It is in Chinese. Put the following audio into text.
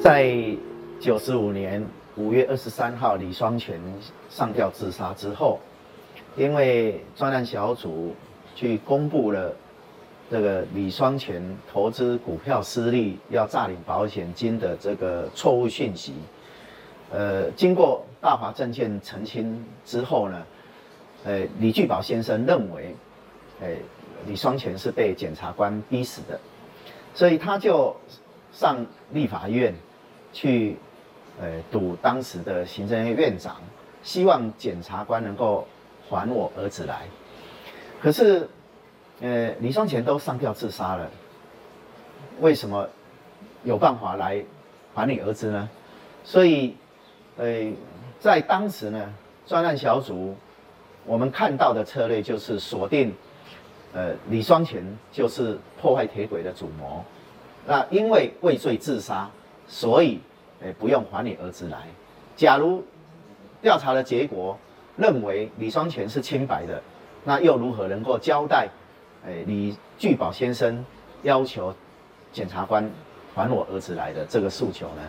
在九十五年五月二十三号，李双全上吊自杀之后，因为专案小组去公布了这个李双全投资股票失利要诈领保险金的这个错误讯息，呃，经过大华证券澄清之后呢，呃，李聚宝先生认为，呃，李双全是被检察官逼死的，所以他就上立法院去，呃，堵当时的行政院院长，希望检察官能够还我儿子来。可是，呃，李双全都上吊自杀了，为什么有办法来还你儿子呢？所以，呃，在当时呢，专案小组我们看到的策略就是锁定，呃，李双全就是破坏铁轨的主谋。那因为畏罪自杀，所以，哎，不用还你儿子来。假如调查的结果认为李双全是清白的，那又如何能够交代？哎，李聚宝先生要求检察官还我儿子来的这个诉求呢？